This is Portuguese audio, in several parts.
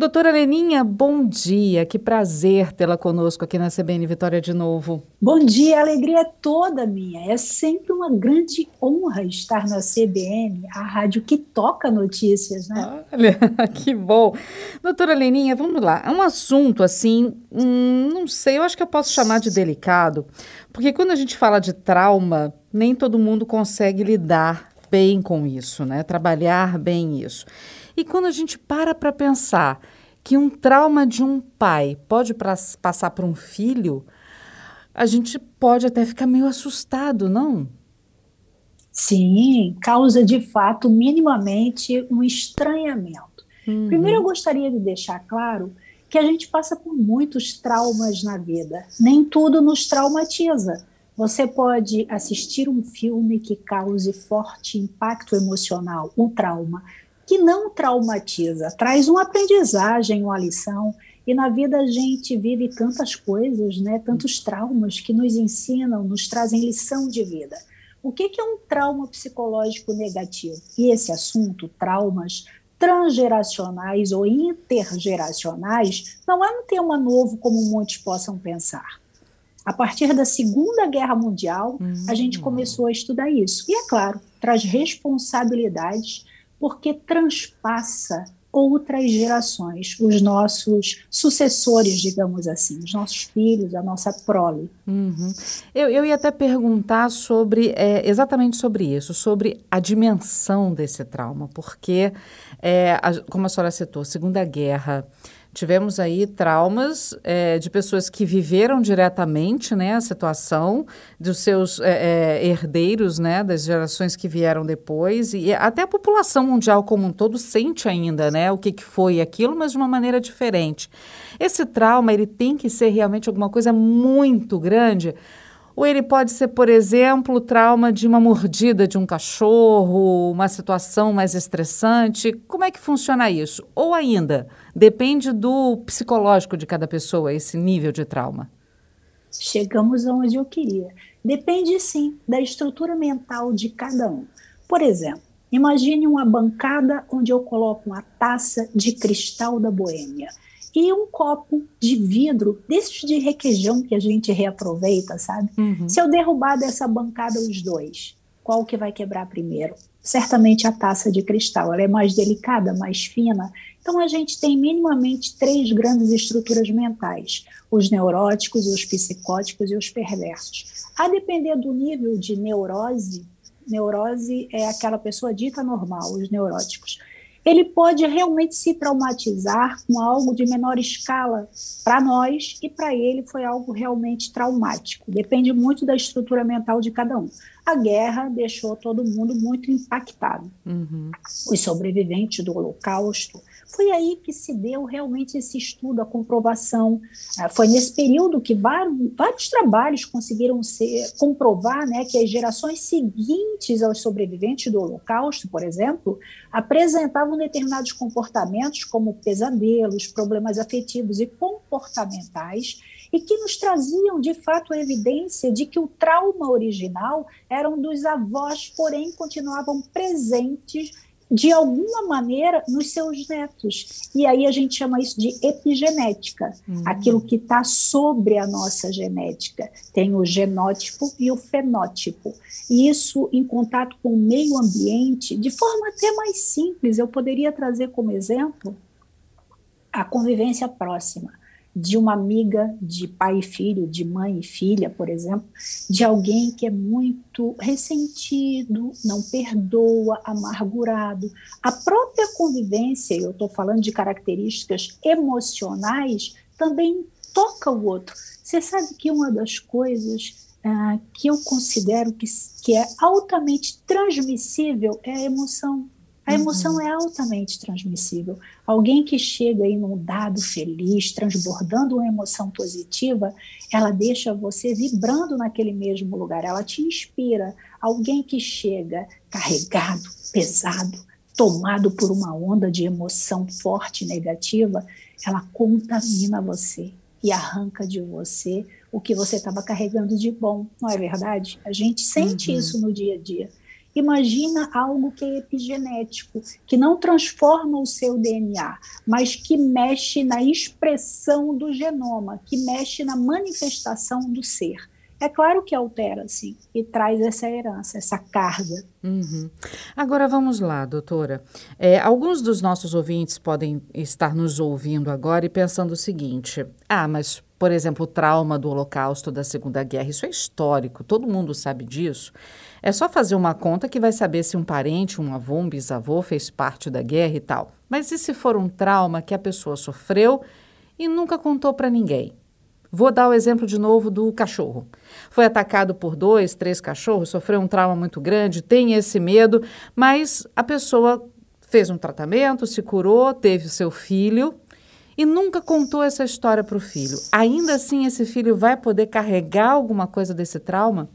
Doutora Leninha, bom dia. Que prazer tê-la conosco aqui na CBN Vitória de novo. Bom dia, a alegria é toda minha. É sempre uma grande honra estar na CBN, a rádio que toca notícias, né? Olha, que bom. Doutora Leninha, vamos lá. É um assunto assim, hum, não sei, eu acho que eu posso chamar de delicado, porque quando a gente fala de trauma, nem todo mundo consegue lidar bem com isso, né? Trabalhar bem isso. E quando a gente para para pensar que um trauma de um pai pode passar para um filho, a gente pode até ficar meio assustado, não? Sim, causa de fato minimamente um estranhamento. Uhum. Primeiro, eu gostaria de deixar claro que a gente passa por muitos traumas na vida. Nem tudo nos traumatiza. Você pode assistir um filme que cause forte impacto emocional, um trauma, que não traumatiza, traz uma aprendizagem, uma lição. E na vida a gente vive tantas coisas, né, tantos traumas que nos ensinam, nos trazem lição de vida. O que, que é um trauma psicológico negativo? E esse assunto, traumas transgeracionais ou intergeracionais, não é um tema novo como muitos possam pensar. A partir da Segunda Guerra Mundial, uhum. a gente hum. começou a estudar isso. E, é claro, traz responsabilidades porque transpassa outras gerações, os nossos sucessores, digamos assim, os nossos filhos, a nossa prole. Uhum. Eu, eu ia até perguntar sobre é, exatamente sobre isso, sobre a dimensão desse trauma, porque, é, a, como a senhora citou, Segunda Guerra Tivemos aí traumas é, de pessoas que viveram diretamente né, a situação, dos seus é, é, herdeiros, né, das gerações que vieram depois, e até a população mundial como um todo sente ainda né, o que, que foi aquilo, mas de uma maneira diferente. Esse trauma ele tem que ser realmente alguma coisa muito grande ou ele pode ser, por exemplo, trauma de uma mordida de um cachorro, uma situação mais estressante. Como é que funciona isso? Ou ainda, depende do psicológico de cada pessoa, esse nível de trauma? Chegamos aonde eu queria. Depende sim da estrutura mental de cada um. Por exemplo, imagine uma bancada onde eu coloco uma taça de cristal da Boêmia e um copo de vidro, desses de requeijão que a gente reaproveita, sabe? Uhum. Se eu derrubar dessa bancada os dois, qual que vai quebrar primeiro? Certamente a taça de cristal, ela é mais delicada, mais fina. Então a gente tem minimamente três grandes estruturas mentais: os neuróticos, os psicóticos e os perversos. A depender do nível de neurose, neurose é aquela pessoa dita normal, os neuróticos ele pode realmente se traumatizar com algo de menor escala para nós e para ele foi algo realmente traumático. Depende muito da estrutura mental de cada um. A guerra deixou todo mundo muito impactado. Uhum. Os sobreviventes do Holocausto foi aí que se deu realmente esse estudo, a comprovação. Ah, foi nesse período que vários, vários trabalhos conseguiram ser, comprovar né, que as gerações seguintes aos sobreviventes do Holocausto, por exemplo, apresentavam determinados comportamentos, como pesadelos, problemas afetivos e comportamentais, e que nos traziam de fato a evidência de que o trauma original eram dos avós, porém continuavam presentes de alguma maneira nos seus netos. E aí a gente chama isso de epigenética, uhum. aquilo que está sobre a nossa genética. Tem o genótipo e o fenótipo. E isso em contato com o meio ambiente, de forma até mais simples, eu poderia trazer como exemplo a convivência próxima de uma amiga de pai e filho, de mãe e filha, por exemplo, de alguém que é muito ressentido, não perdoa, amargurado. A própria convivência, eu estou falando de características emocionais, também toca o outro. Você sabe que uma das coisas ah, que eu considero que, que é altamente transmissível é a emoção. A emoção uhum. é altamente transmissível. Alguém que chega inundado, feliz, transbordando uma emoção positiva, ela deixa você vibrando naquele mesmo lugar, ela te inspira. Alguém que chega carregado, pesado, tomado por uma onda de emoção forte negativa, ela contamina você e arranca de você o que você estava carregando de bom, não é verdade? A gente sente uhum. isso no dia a dia. Imagina algo que é epigenético, que não transforma o seu DNA, mas que mexe na expressão do genoma, que mexe na manifestação do ser. É claro que altera, sim, e traz essa herança, essa carga. Uhum. Agora vamos lá, doutora. É, alguns dos nossos ouvintes podem estar nos ouvindo agora e pensando o seguinte: ah, mas, por exemplo, o trauma do Holocausto da Segunda Guerra, isso é histórico, todo mundo sabe disso. É só fazer uma conta que vai saber se um parente, um avô, um bisavô fez parte da guerra e tal. Mas e se for um trauma que a pessoa sofreu e nunca contou para ninguém? Vou dar o exemplo de novo do cachorro. Foi atacado por dois, três cachorros, sofreu um trauma muito grande, tem esse medo, mas a pessoa fez um tratamento, se curou, teve o seu filho e nunca contou essa história para o filho. Ainda assim, esse filho vai poder carregar alguma coisa desse trauma?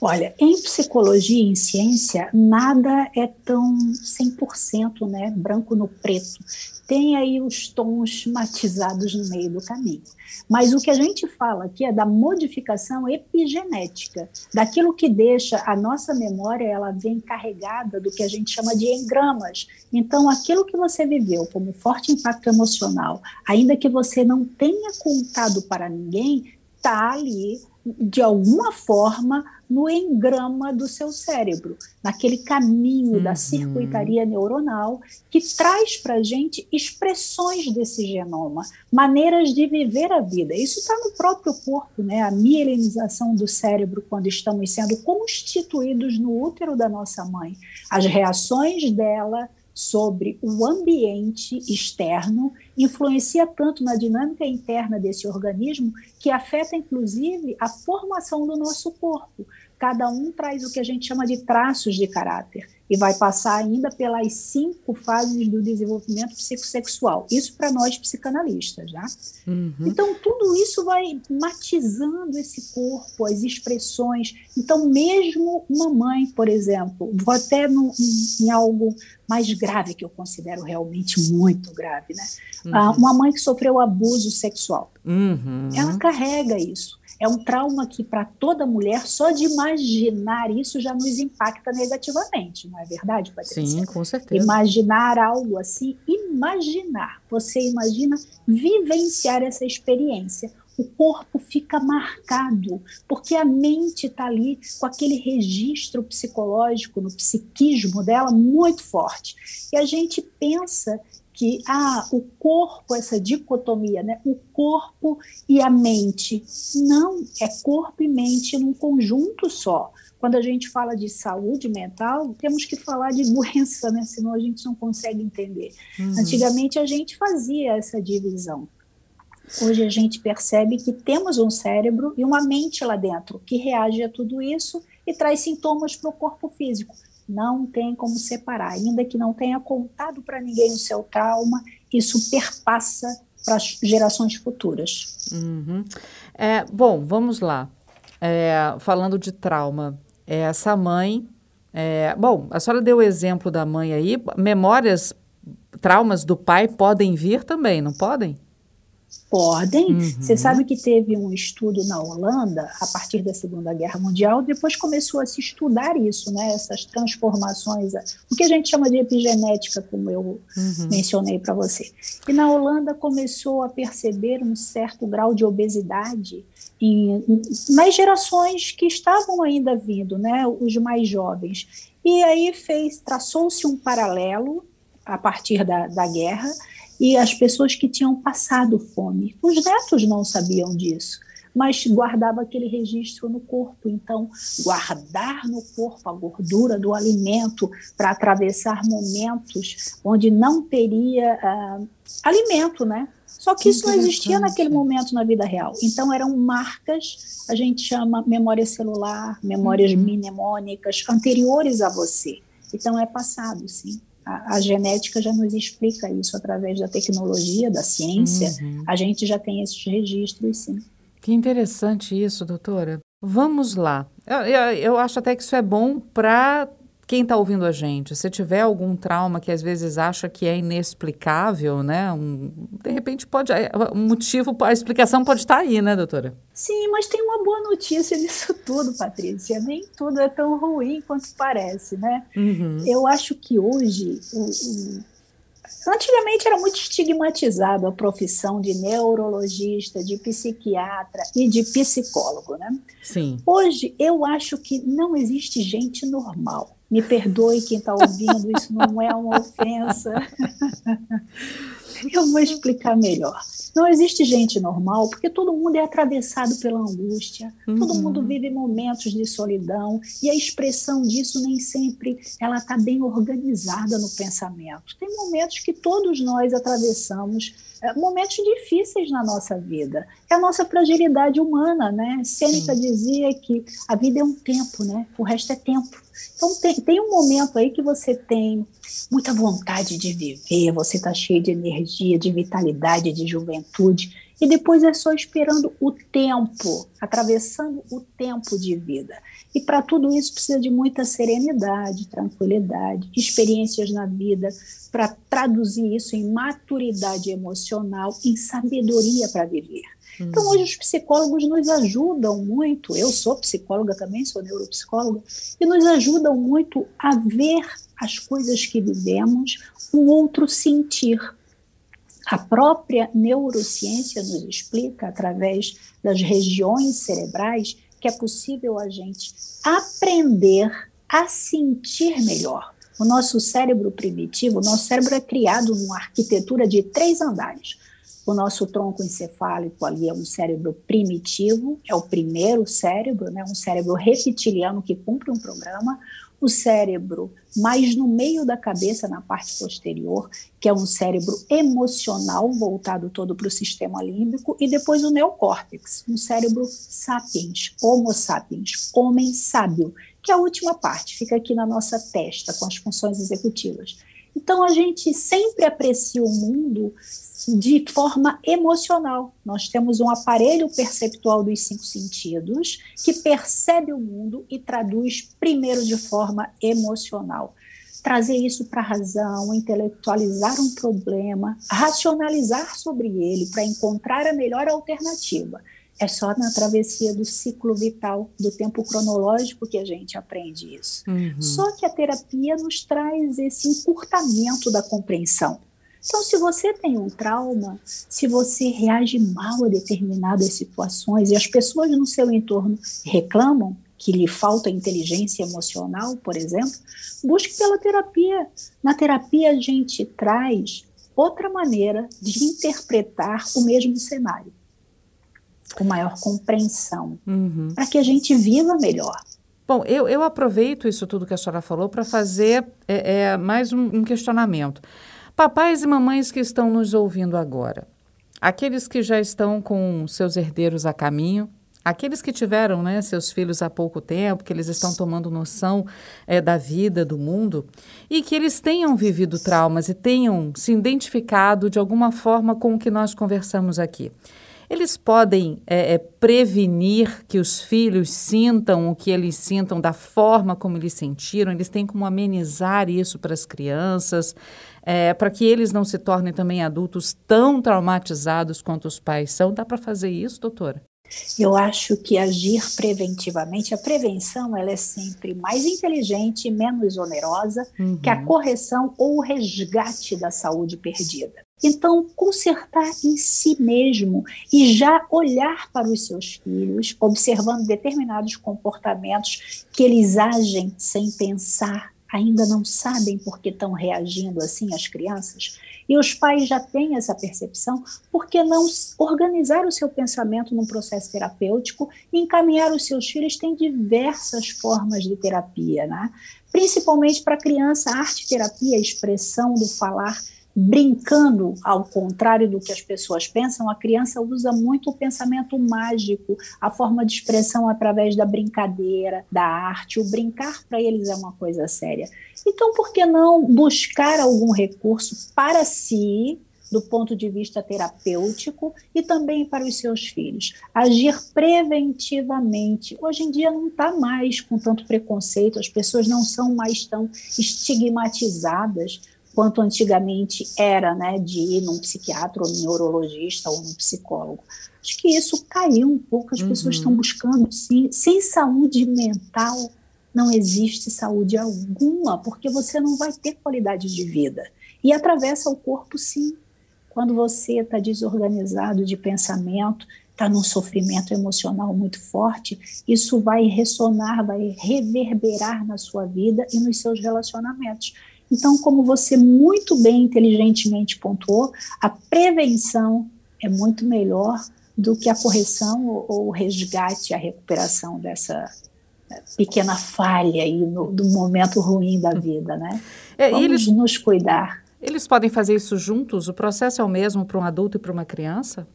Olha, em psicologia e em ciência, nada é tão 100% né, branco no preto. Tem aí os tons matizados no meio do caminho. Mas o que a gente fala aqui é da modificação epigenética, daquilo que deixa a nossa memória, ela vem carregada do que a gente chama de engramas. Então, aquilo que você viveu como forte impacto emocional, ainda que você não tenha contado para ninguém, está ali de alguma forma no engrama do seu cérebro, naquele caminho uhum. da circuitaria neuronal que traz para a gente expressões desse genoma, maneiras de viver a vida. Isso está no próprio corpo, né? A mielinização do cérebro quando estamos sendo constituídos no útero da nossa mãe, as reações dela sobre o ambiente externo influencia tanto na dinâmica interna desse organismo que afeta inclusive a formação do nosso corpo cada um traz o que a gente chama de traços de caráter e vai passar ainda pelas cinco fases do desenvolvimento psicossexual. Isso para nós psicanalistas, já. Uhum. Então tudo isso vai matizando esse corpo, as expressões. Então mesmo uma mãe, por exemplo, vou até no, em, em, algo mais grave que eu considero realmente muito grave, né? Uhum. Ah, uma mãe que sofreu abuso sexual, uhum. ela carrega isso é um trauma que, para toda mulher, só de imaginar isso já nos impacta negativamente, não é verdade, Patrícia? Sim, com certeza. Imaginar algo assim, imaginar. Você imagina vivenciar essa experiência. O corpo fica marcado, porque a mente está ali com aquele registro psicológico, no psiquismo dela, muito forte. E a gente pensa que ah, o corpo, essa dicotomia, né? o corpo e a mente. Não, é corpo e mente num conjunto só. Quando a gente fala de saúde mental, temos que falar de doença, né? senão a gente não consegue entender. Uhum. Antigamente a gente fazia essa divisão. Hoje a gente percebe que temos um cérebro e uma mente lá dentro que reage a tudo isso e traz sintomas para o corpo físico não tem como separar. Ainda que não tenha contado para ninguém o seu trauma, isso perpassa para as gerações futuras. Uhum. É, bom, vamos lá. É, falando de trauma, é, essa mãe. É, bom, a senhora deu o exemplo da mãe aí. Memórias, traumas do pai podem vir também, não podem? Podem. Uhum. Você sabe que teve um estudo na Holanda, a partir da Segunda Guerra Mundial, depois começou a se estudar isso, né? essas transformações, o que a gente chama de epigenética, como eu uhum. mencionei para você. E na Holanda começou a perceber um certo grau de obesidade em, nas gerações que estavam ainda vindo, né? os mais jovens. E aí fez, traçou-se um paralelo a partir da, da guerra e as pessoas que tinham passado fome. Os netos não sabiam disso, mas guardava aquele registro no corpo. Então, guardar no corpo a gordura do alimento para atravessar momentos onde não teria uh, alimento, né? Só que isso não existia naquele momento na vida real. Então, eram marcas, a gente chama memória celular, memórias uhum. mnemônicas, anteriores a você. Então, é passado, sim a, a, genética já nos explica isso através da tecnologia, da ciência. Uhum. A gente já tem esses registros, sim. Que interessante isso, doutora. Vamos lá. Eu, eu, eu acho até que isso é bom para quem está ouvindo a gente, se tiver algum trauma que às vezes acha que é inexplicável, né? Um, de repente pode. Um motivo, a explicação pode estar aí, né, doutora? Sim, mas tem uma boa notícia nisso tudo, Patrícia. Nem tudo é tão ruim quanto parece, né? Uhum. Eu acho que hoje. O, o, antigamente era muito estigmatizado a profissão de neurologista, de psiquiatra e de psicólogo, né? Sim. Hoje eu acho que não existe gente normal me perdoe quem está ouvindo, isso não é uma ofensa. Eu vou explicar melhor. Não existe gente normal, porque todo mundo é atravessado pela angústia, uhum. todo mundo vive momentos de solidão, e a expressão disso nem sempre ela está bem organizada no pensamento. Tem momentos que todos nós atravessamos, momentos difíceis na nossa vida. É a nossa fragilidade humana, né? Sêneca dizia que a vida é um tempo, né? O resto é tempo. Então, tem, tem um momento aí que você tem muita vontade de viver, você está cheio de energia, de vitalidade, de juventude, e depois é só esperando o tempo, atravessando o tempo de vida. E para tudo isso precisa de muita serenidade, tranquilidade, experiências na vida, para traduzir isso em maturidade emocional, em sabedoria para viver. Então, hoje os psicólogos nos ajudam muito, eu sou psicóloga também, sou neuropsicóloga, e nos ajudam muito a ver as coisas que vivemos, um outro sentir. A própria neurociência nos explica, através das regiões cerebrais, que é possível a gente aprender a sentir melhor. O nosso cérebro primitivo, o nosso cérebro é criado numa arquitetura de três andares. O nosso tronco encefálico ali é um cérebro primitivo, é o primeiro cérebro, né, um cérebro reptiliano que cumpre um programa. O cérebro mais no meio da cabeça, na parte posterior, que é um cérebro emocional voltado todo para o sistema límbico, e depois o neocórtex, um cérebro sapiens, homo sapiens, homem sábio, que é a última parte, fica aqui na nossa testa, com as funções executivas. Então, a gente sempre aprecia o mundo de forma emocional. Nós temos um aparelho perceptual dos cinco sentidos que percebe o mundo e traduz primeiro de forma emocional. Trazer isso para a razão, intelectualizar um problema, racionalizar sobre ele para encontrar a melhor alternativa. É só na travessia do ciclo vital, do tempo cronológico, que a gente aprende isso. Uhum. Só que a terapia nos traz esse encurtamento da compreensão. Então, se você tem um trauma, se você reage mal a determinadas situações e as pessoas no seu entorno reclamam que lhe falta inteligência emocional, por exemplo, busque pela terapia. Na terapia, a gente traz outra maneira de interpretar o mesmo cenário com maior compreensão, uhum. para que a gente viva melhor. Bom, eu, eu aproveito isso tudo que a senhora falou para fazer é, é, mais um, um questionamento. Papais e mamães que estão nos ouvindo agora, aqueles que já estão com seus herdeiros a caminho, aqueles que tiveram né, seus filhos há pouco tempo, que eles estão tomando noção é, da vida, do mundo, e que eles tenham vivido traumas e tenham se identificado de alguma forma com o que nós conversamos aqui. Eles podem é, é, prevenir que os filhos sintam o que eles sintam da forma como eles sentiram, eles têm como amenizar isso para as crianças, é, para que eles não se tornem também adultos tão traumatizados quanto os pais são. Dá para fazer isso, doutora? Eu acho que agir preventivamente, a prevenção ela é sempre mais inteligente e menos onerosa uhum. que a correção ou o resgate da saúde perdida. Então, consertar em si mesmo e já olhar para os seus filhos, observando determinados comportamentos que eles agem sem pensar, ainda não sabem por que estão reagindo assim as crianças, e os pais já têm essa percepção, por que não organizar o seu pensamento num processo terapêutico e encaminhar os seus filhos? Tem diversas formas de terapia, né? Principalmente para criança, a arte terapia, a expressão do falar brincando, ao contrário do que as pessoas pensam, a criança usa muito o pensamento mágico, a forma de expressão através da brincadeira, da arte. O brincar para eles é uma coisa séria. Então, por que não buscar algum recurso para si, do ponto de vista terapêutico e também para os seus filhos. Agir preventivamente. Hoje em dia não está mais com tanto preconceito, as pessoas não são mais tão estigmatizadas quanto antigamente era, né, de ir num psiquiatra ou num neurologista ou num psicólogo. Acho que isso caiu um pouco, as uhum. pessoas estão buscando, sim, sem saúde mental não existe saúde alguma, porque você não vai ter qualidade de vida. E atravessa o corpo, sim. Quando você está desorganizado de pensamento, está num sofrimento emocional muito forte, isso vai ressonar, vai reverberar na sua vida e nos seus relacionamentos. Então, como você muito bem, inteligentemente pontuou, a prevenção é muito melhor do que a correção ou o resgate, a recuperação dessa pequena falha aí no, do momento ruim da vida, né? É, Vamos eles, nos cuidar. Eles podem fazer isso juntos? O processo é o mesmo para um adulto e para uma criança?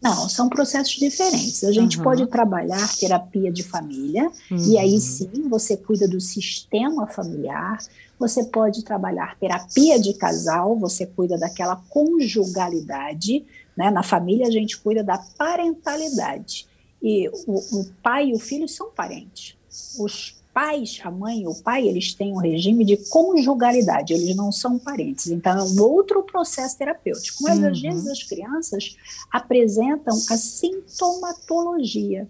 Não, são processos diferentes. A gente uhum. pode trabalhar terapia de família, uhum. e aí sim você cuida do sistema familiar. Você pode trabalhar terapia de casal, você cuida daquela conjugalidade. Né? Na família, a gente cuida da parentalidade. E o, o pai e o filho são parentes os pais, a mãe e o pai, eles têm um regime de conjugalidade, eles não são parentes. Então, é um outro processo terapêutico. Mas, uhum. às vezes, as crianças apresentam a sintomatologia.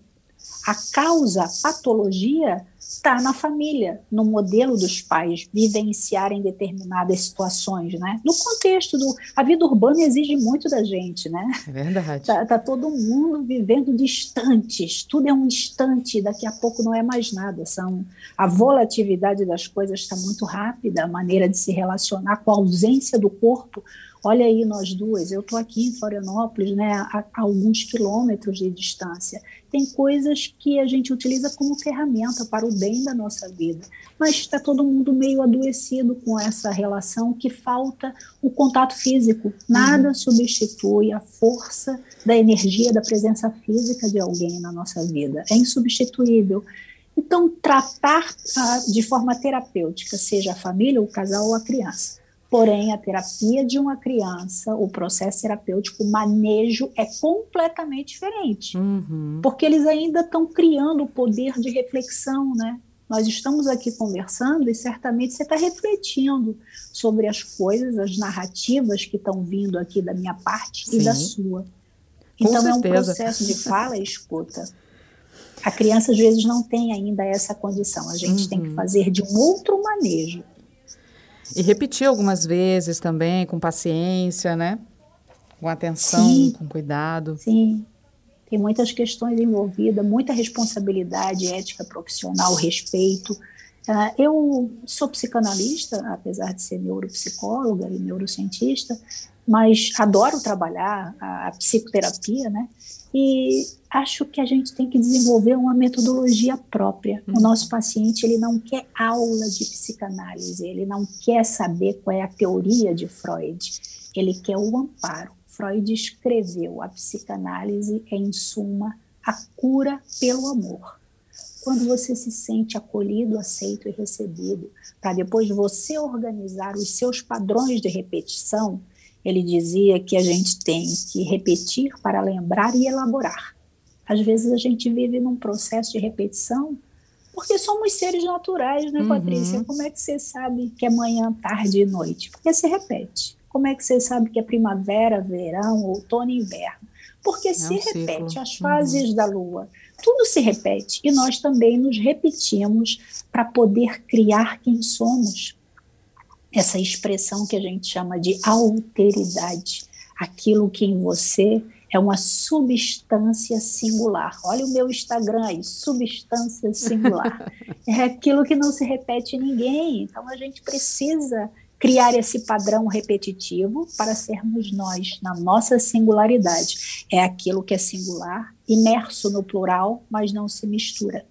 A causa, patologia, está na família, no modelo dos pais vivenciarem determinadas situações, né? No contexto do a vida urbana exige muito da gente, né? É verdade. Tá, tá todo mundo vivendo distantes, tudo é um instante, daqui a pouco não é mais nada. São a volatilidade das coisas está muito rápida, a maneira de se relacionar com a ausência do corpo Olha aí nós duas, eu estou aqui em Florianópolis, né, a, a, alguns quilômetros de distância. Tem coisas que a gente utiliza como ferramenta para o bem da nossa vida, mas está todo mundo meio adoecido com essa relação que falta o contato físico. Nada uhum. substitui a força da energia da presença física de alguém na nossa vida. É insubstituível. Então, tratar ah, de forma terapêutica, seja a família, o casal ou a criança Porém, a terapia de uma criança, o processo terapêutico, o manejo é completamente diferente. Uhum. Porque eles ainda estão criando o poder de reflexão, né? Nós estamos aqui conversando e certamente você está refletindo sobre as coisas, as narrativas que estão vindo aqui da minha parte Sim. e da sua. Então é um processo de fala e escuta. A criança às vezes não tem ainda essa condição. A gente uhum. tem que uhum. fazer de um outro manejo e repetir algumas vezes também, com paciência, né? Com atenção, sim, com cuidado. Sim. Tem muitas questões envolvidas, muita responsabilidade, ética profissional, respeito. Uh, eu sou psicanalista, apesar de ser neuropsicóloga e neurocientista, mas adoro trabalhar a psicoterapia, né? E acho que a gente tem que desenvolver uma metodologia própria. O uhum. nosso paciente ele não quer aula de psicanálise, ele não quer saber qual é a teoria de Freud, ele quer o amparo. Freud escreveu: a psicanálise é, em suma, a cura pelo amor. Quando você se sente acolhido, aceito e recebido, para depois você organizar os seus padrões de repetição, ele dizia que a gente tem que repetir para lembrar e elaborar. Às vezes a gente vive num processo de repetição porque somos seres naturais, né, Patrícia? Uhum. Como é que você sabe que é manhã, tarde e noite? Porque se repete. Como é que você sabe que é primavera, verão, outono e inverno? Porque é se um repete ciclo. as fases uhum. da lua. Tudo se repete e nós também nos repetimos para poder criar quem somos essa expressão que a gente chama de alteridade, aquilo que em você é uma substância singular. Olha o meu Instagram aí, substância singular. é aquilo que não se repete em ninguém. Então a gente precisa criar esse padrão repetitivo para sermos nós, na nossa singularidade. É aquilo que é singular, imerso no plural, mas não se mistura.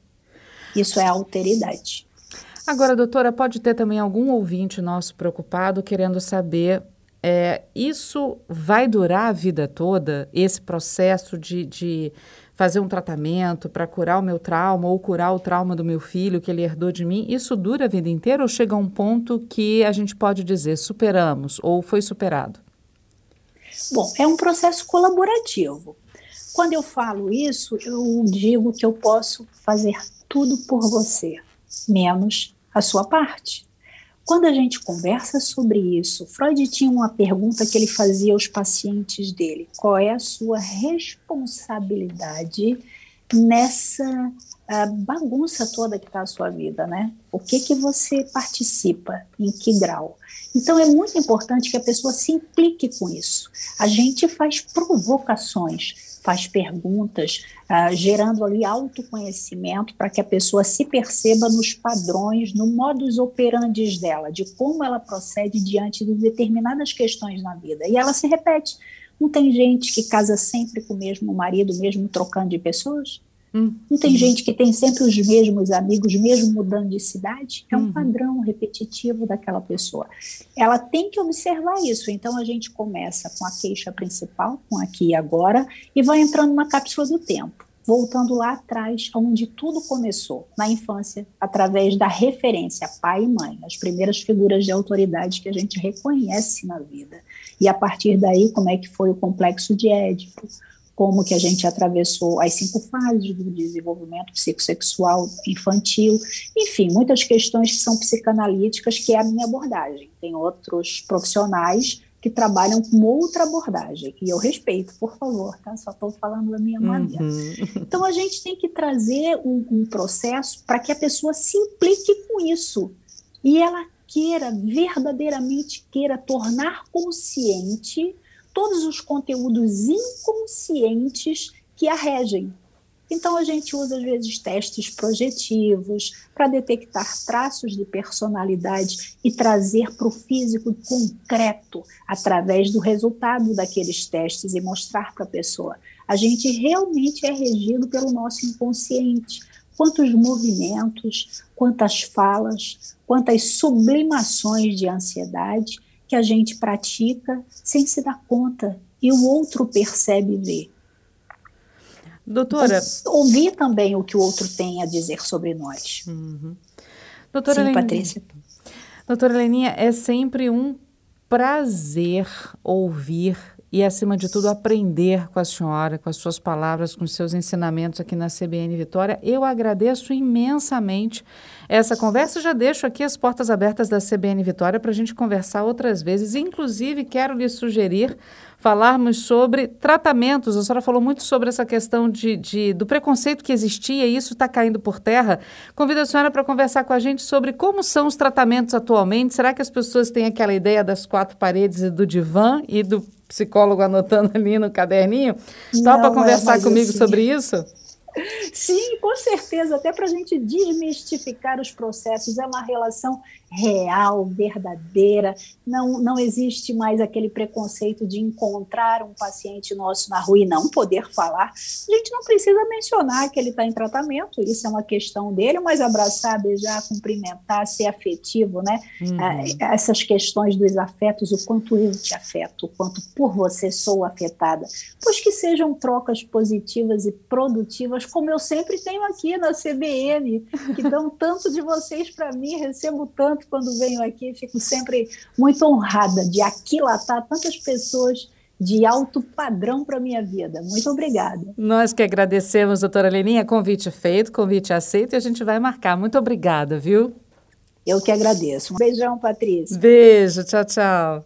Isso é alteridade. Agora, doutora, pode ter também algum ouvinte nosso preocupado querendo saber é, isso vai durar a vida toda, esse processo de, de fazer um tratamento para curar o meu trauma ou curar o trauma do meu filho que ele herdou de mim? Isso dura a vida inteira ou chega a um ponto que a gente pode dizer superamos ou foi superado? Bom, é um processo colaborativo. Quando eu falo isso, eu digo que eu posso fazer tudo por você, menos a sua parte. Quando a gente conversa sobre isso, Freud tinha uma pergunta que ele fazia aos pacientes dele: qual é a sua responsabilidade nessa a bagunça toda que está a sua vida, né? O que que você participa, em que grau? Então é muito importante que a pessoa se implique com isso. A gente faz provocações, faz perguntas, uh, gerando ali autoconhecimento para que a pessoa se perceba nos padrões, no modus operandi dela, de como ela procede diante de determinadas questões na vida. E ela se repete. Não tem gente que casa sempre com o mesmo marido, mesmo trocando de pessoas? Não tem uhum. gente que tem sempre os mesmos amigos, mesmo mudando de cidade? É um uhum. padrão repetitivo daquela pessoa. Ela tem que observar isso. Então a gente começa com a queixa principal, com aqui e agora, e vai entrando numa cápsula do tempo. Voltando lá atrás, onde tudo começou, na infância, através da referência pai e mãe, as primeiras figuras de autoridade que a gente reconhece na vida. E a partir daí, como é que foi o complexo de Édipo, como que a gente atravessou as cinco fases do desenvolvimento psicossexual infantil, enfim, muitas questões que são psicanalíticas, que é a minha abordagem. Tem outros profissionais que trabalham com outra abordagem, e eu respeito, por favor, tá? Só estou falando da minha maneira. Uhum. Então, a gente tem que trazer um, um processo para que a pessoa se implique com isso, e ela queira, verdadeiramente queira tornar consciente todos os conteúdos inconscientes que a regem. Então, a gente usa, às vezes, testes projetivos para detectar traços de personalidade e trazer para o físico concreto, através do resultado daqueles testes, e mostrar para a pessoa. A gente realmente é regido pelo nosso inconsciente. Quantos movimentos, quantas falas, quantas sublimações de ansiedade que a gente pratica sem se dar conta e o outro percebe e vê. Doutora. ouvir também o que o outro tem a dizer sobre nós. Uhum. Doutora Sim, Leninha, Patrícia. Doutora Leninha, é sempre um prazer ouvir e, acima de tudo, aprender com a senhora, com as suas palavras, com os seus ensinamentos aqui na CBN Vitória. Eu agradeço imensamente essa conversa. Já deixo aqui as portas abertas da CBN Vitória para a gente conversar outras vezes. Inclusive, quero lhe sugerir falarmos sobre tratamentos. A senhora falou muito sobre essa questão de, de do preconceito que existia e isso está caindo por terra. Convido a senhora para conversar com a gente sobre como são os tratamentos atualmente. Será que as pessoas têm aquela ideia das quatro paredes e do divã e do psicólogo anotando ali no caderninho? Topa é conversar é comigo assim. sobre isso? Sim, com certeza, até para a gente desmistificar os processos, é uma relação real, verdadeira, não, não existe mais aquele preconceito de encontrar um paciente nosso na rua e não poder falar. A gente não precisa mencionar que ele está em tratamento, isso é uma questão dele, mas abraçar, beijar, cumprimentar, ser afetivo, né? Uhum. É, essas questões dos afetos, o quanto eu te afeto, o quanto por você sou afetada, pois que sejam trocas positivas e produtivas, como eu sempre tenho aqui na CBN, que dão tanto de vocês para mim, recebo tanto quando venho aqui, fico sempre muito honrada de aquilatar tantas pessoas de alto padrão para a minha vida. Muito obrigada. Nós que agradecemos, doutora Leninha. Convite feito, convite aceito e a gente vai marcar. Muito obrigada, viu? Eu que agradeço. Um beijão, Patrícia. Beijo, tchau, tchau.